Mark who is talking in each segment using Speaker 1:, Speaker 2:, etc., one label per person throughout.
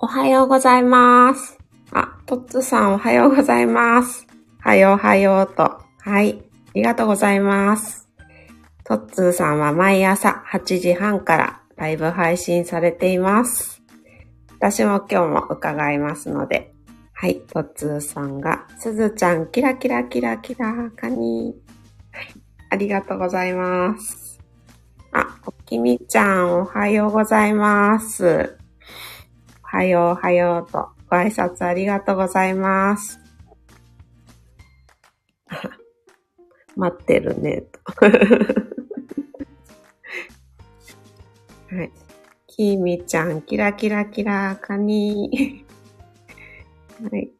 Speaker 1: おはようございます。あ、トッツさんおはようございます。はようはようと。はい。ありがとうございます。トッツーさんは毎朝8時半からライブ配信されています。私も今日も伺いますので、はい、トッツーさんが、すずちゃん、キラキラキラキラ、カニ。はい、ありがとうございます。あ、おきみちゃん、おはようございます。おはよう、おはようと、ご挨拶ありがとうございます。待ってるね、と。はい。きみちゃん、キラキラキラ、カニ。はい。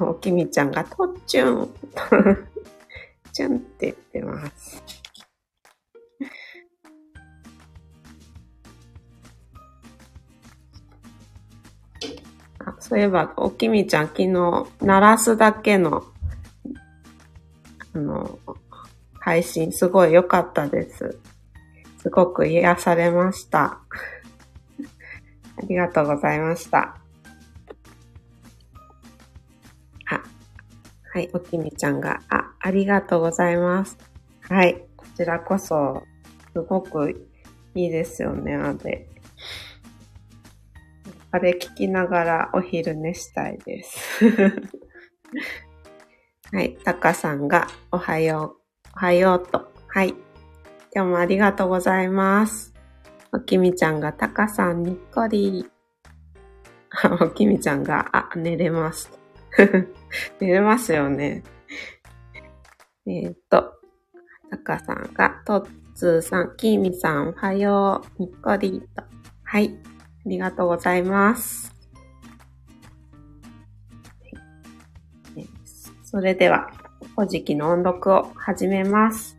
Speaker 1: おきみちゃんが、とっちゅん。ちゅんって言ってます。あそういえば、おきみちゃん、昨日、鳴らすだけの、あの、配信、すごい良かったです。すごく癒されました。ありがとうございました。はい、おきみちゃんが、あ、ありがとうございます。はい、こちらこそ、すごくいいですよね、あれ。あれ聞きながらお昼寝したいです。はい、たかさんが、おはよう、おはようと。はい。今日もありがとうございます。おきみちゃんがたかさんにっこり。おきみちゃんが、あ、寝れます。寝れますよね。えっ、ー、と、たかさんが、とっつーさん、きみさん、おはよう、にっこりと。はい。ありがとうございます。それでは、古事記の音読を始めます。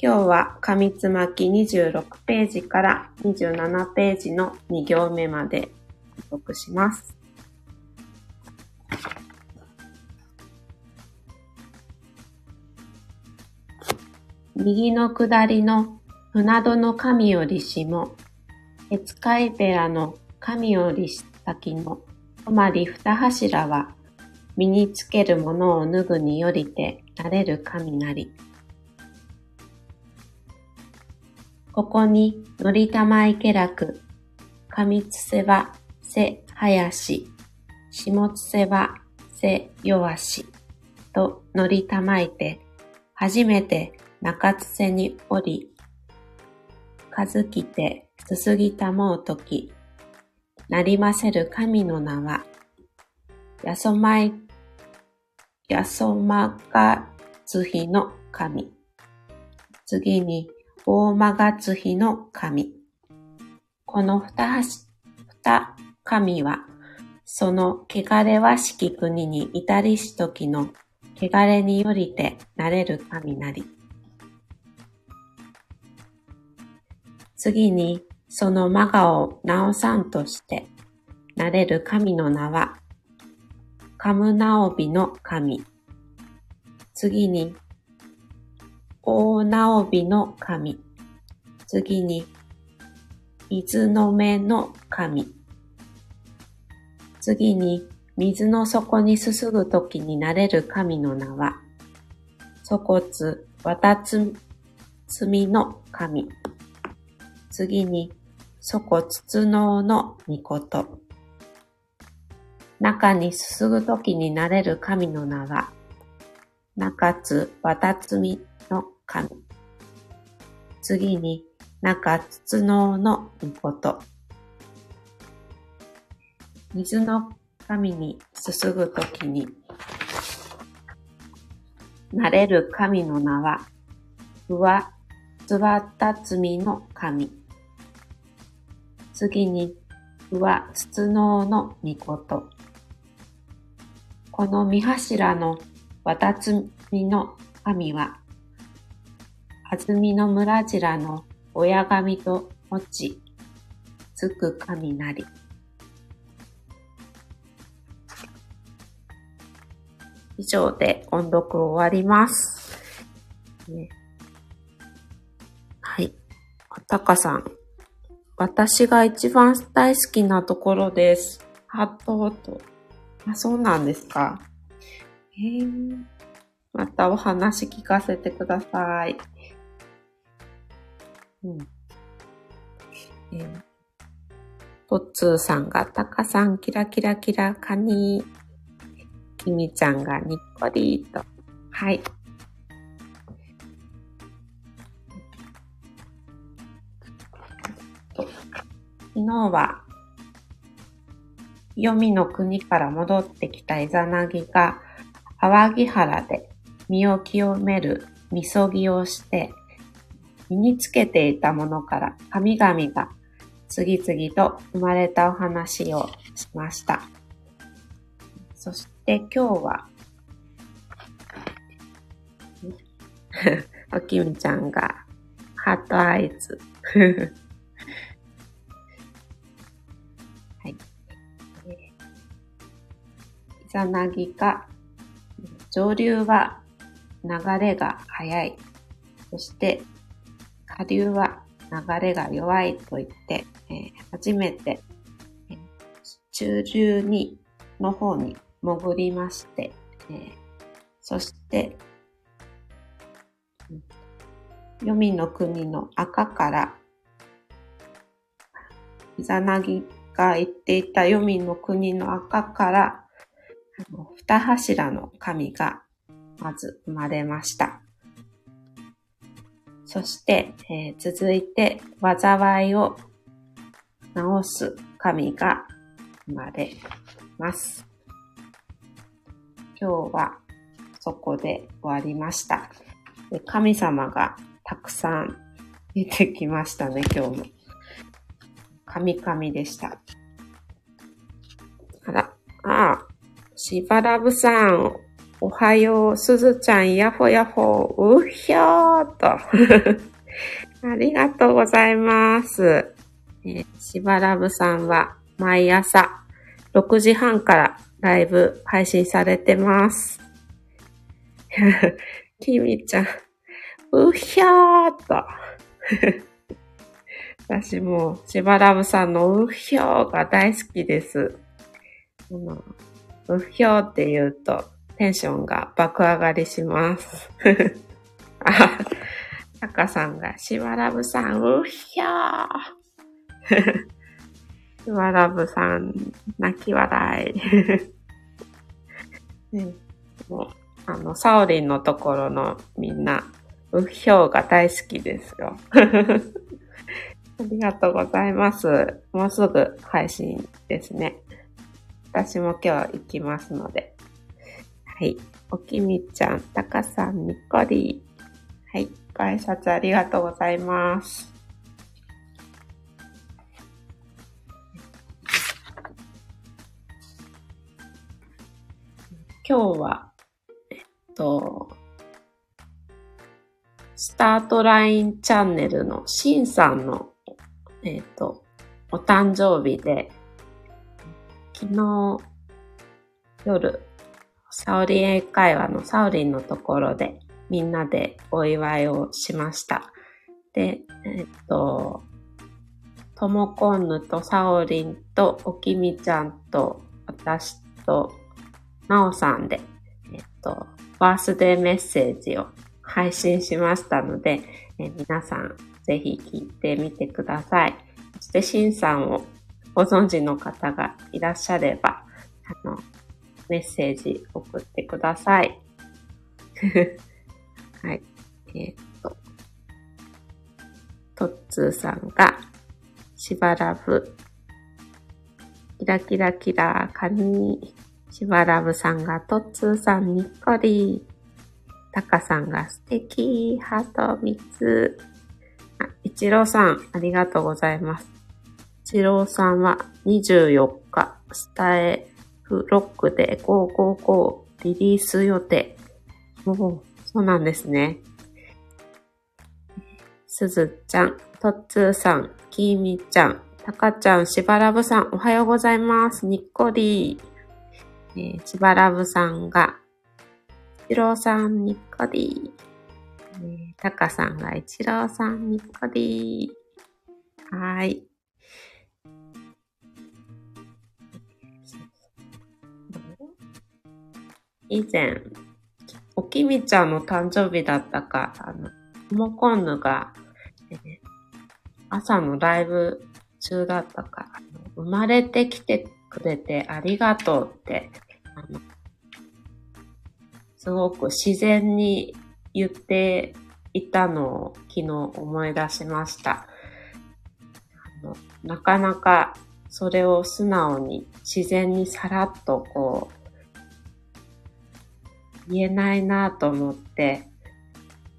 Speaker 1: 今日は紙つまき26ページから27ページの2行目まで音読します。右の下りの船戸の神よりしも、エツカイペラの神より先の止まり二柱は、身につけるものを脱ぐによりてなれる神なり。ここに、のりたま池楽、上つせば、せはやし、下つせば、せ弱し、とのりたまいて、初めて中つせにおり、かずきてすすぎたもうとき、なりませる神の名は、やそまい、やそまがつひの神。次に、大間がつひの神。この二二神は、その汚れわしき国に至りしときの汚れによりてなれる神なり。次に、そのマガを直さんとして、なれる神の名は、カムナオビの神。次に、大直びの神。次に、水の目の神。次に、水の底にすすぐときになれる神の名は、粗骨、綿つみの神。次に、粗骨つつのうの御事。中にすすぐときになれる神の名は、中津綿つみの神。次に、中筒のうの御事。水の神にすすぐときに、なれる神の名は、うわ、つわたつみの神。次に、うわ、つつのの御事。この三柱のわたつみの神は、あずみの村らの親神と持ち、つく神なり。以上で音読終わります。ね、はい。たかさん。私が一番大好きなところです。ハットと。あ、そうなんですか。えー、またお話聞かせてください。うん。えー、トッツーさんが、タカさん、キラキラキラ、カニ。キミちゃんが、にっこりと。はい。昨日は、黄泉の国から戻ってきたイザナギが、淡木原で身を清めるみそぎをして、身につけていたものから神々が次々と生まれたお話をしました。そして今日は、おきみちゃんがハートアイズ。イザナギが、上流は流れが速い。そして下流は流れが弱いと言って、えー、初めて、えー、中流に、の方に潜りまして、えー、そして、黄泉の国の赤から、イザナギが言っていた黄泉の国の赤から、二柱の神がまず生まれました。そして、えー、続いて、災いを治す神が生まれます。今日はそこで終わりました。神様がたくさん出てきましたね、今日も。神々でした。しばらぶさん、おはよう、すずちゃん、やほやほ、うひょーと。ありがとうございます。えー、しばらぶさんは毎朝6時半からライブ配信されてます。きみちゃん、うひょーと。私もしばらぶさんのうひょーが大好きです。うひょーって言うとテンションが爆上がりします。あ、タカさんが、しばらぶさん、うひゃー。しばらぶさん、泣き笑い。ね、もう、あの、サオリンのところのみんな、うひょうが大好きですよ。ありがとうございます。もうすぐ配信ですね。私も今日行きますので。はい。おきみちゃん、たかさん、にっこり。はい。ご挨拶ありがとうございます。今日は、えっと、スタートラインチャンネルのシンさんの、えっと、お誕生日で、昨日夜サオリン英会話のサオリンのところでみんなでお祝いをしました。で、えっと、ともこんぬとサオリンとおきみちゃんと私となおさんで、えっと、バースデーメッセージを配信しましたので、え皆さんぜひ聞いてみてください。そして、しんさんをご存知の方がいらっしゃれば、あの、メッセージ送ってください。はい。えー、っと、トッツーさんが、しばらぶ、キラキラキラ、カニ、しばらぶさんが、トッツーさんにっこり、タカさんが素敵、ハート3つ。あ、イチローさん、ありがとうございます。イチローさんは24日、スタエフロックで555リリース予定。おそうなんですね。すずちゃん、とっつーさん、きーみちゃん、たかちゃん、しばらぶさん、おはようございます。にっこり。えー、しばらぶさんが、一郎さん、にっこり。えー、たかさんが一郎さん、にっこり。はい。以前、おきみちゃんの誕生日だったか、あの、モコンヌが、え、朝のライブ中だったか、あの生まれてきてくれてありがとうって、あの、すごく自然に言っていたのを昨日思い出しました。あのなかなかそれを素直に自然にさらっとこう言えないなと思って、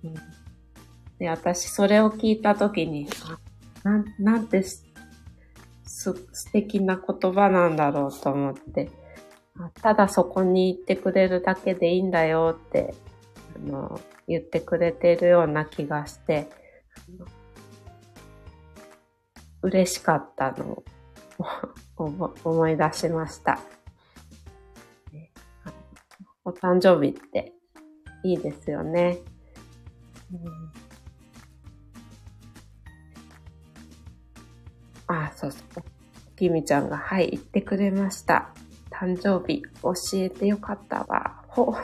Speaker 1: うん、で私それを聞いたときにななんてす素敵な言葉なんだろうと思って。ただそこに行ってくれるだけでいいんだよって、あの、言ってくれてるような気がして、嬉しかったのを 思い出しました。お誕生日っていいですよね。うんあ、そうそう。きみちゃんが、はい、言ってくれました。誕生日教えてよかったわ。ほんと。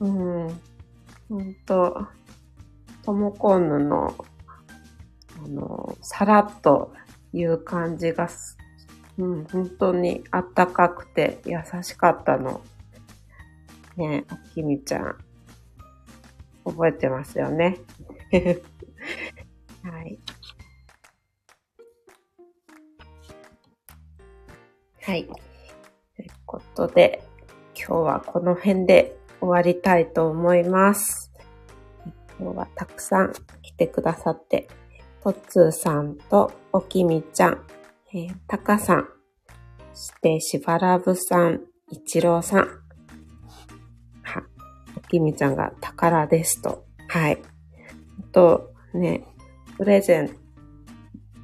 Speaker 1: うん。ほんと。トモコンヌの、あの、さらっと言う感じがす、うん、本当にあったかくて優しかったの。ねえ、きみちゃん。覚えてますよね。はい。はい。ということで、今日はこの辺で終わりたいと思います。今日はたくさん来てくださって、とつーさんとおきみちゃん、え、たかさん、そしてしばらぶさん、いちろうさん、きみちゃんが宝ですと。はい。と、ね、プレゼント、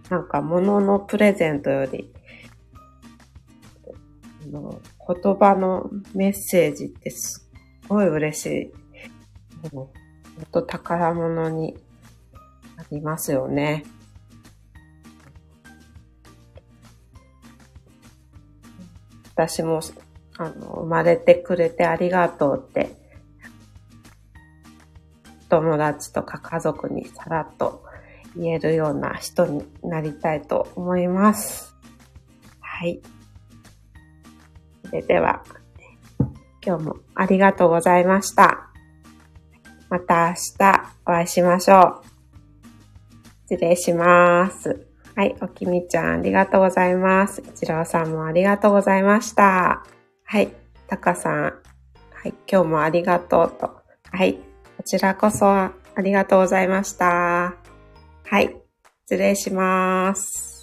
Speaker 1: なんか物のプレゼントより、の言葉のメッセージってすっごい嬉しい。本当宝物になりますよね。私も、あの、生まれてくれてありがとうって、友達とか家族にさらっと言えるような人になりたいと思います。はい。それでは、今日もありがとうございました。また明日お会いしましょう。失礼します。はい、おきみちゃんありがとうございます。一郎さんもありがとうございました。はい、たかさん。はい、今日もありがとうと。はい、ちらこそありがとうございました。はい、失礼します。